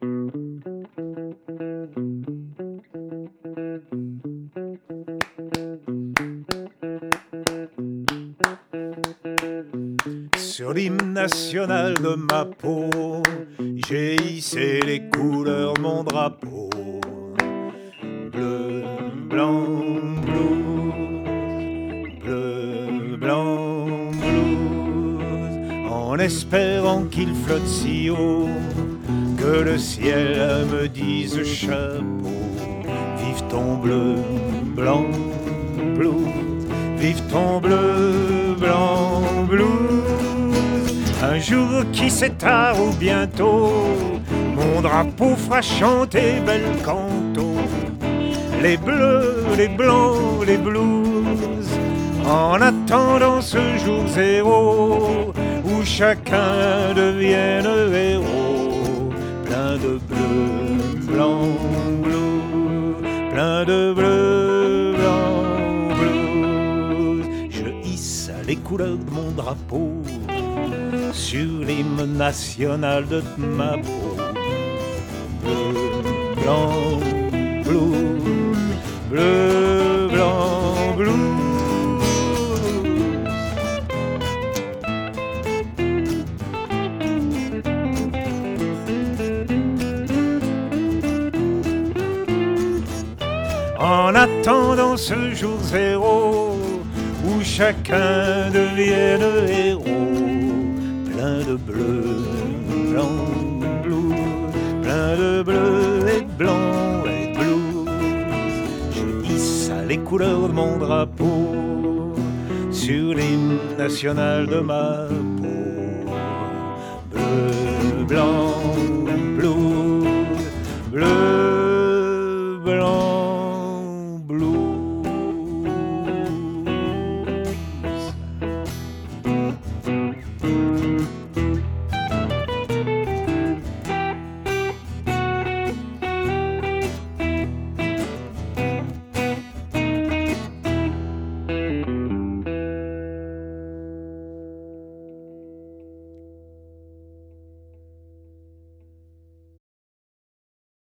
Sur l'hymne national de ma peau, j'ai hissé les couleurs mon drapeau. Bleu, blanc, blues, bleu, blanc, blues, en espérant qu'il flotte si haut que le ciel me dise chapeau. Vive ton bleu, blanc, blues, vive ton bleu, blanc, blues. Un jour qui s'étard ou bientôt, mon drapeau fera chanter bel canto. Les bleus, les blancs, les blues, en attendant ce jour zéro où chacun devienne héros. Plein de bleu, blanc, bleu, plein de bleu, blanc, blues. Je hisse les couleurs de mon drapeau sur l'hymne national de ma peau. Bleu, blanc, bleu, bleu, en attendant ce jour zéro où chacun devienne héros, plein de bleu, blanc, bleu, plein de bleu et blanc et bleu. Je hisse les couleurs de mon drapeau sur l'hymne national de ma peau, bleu, blanc.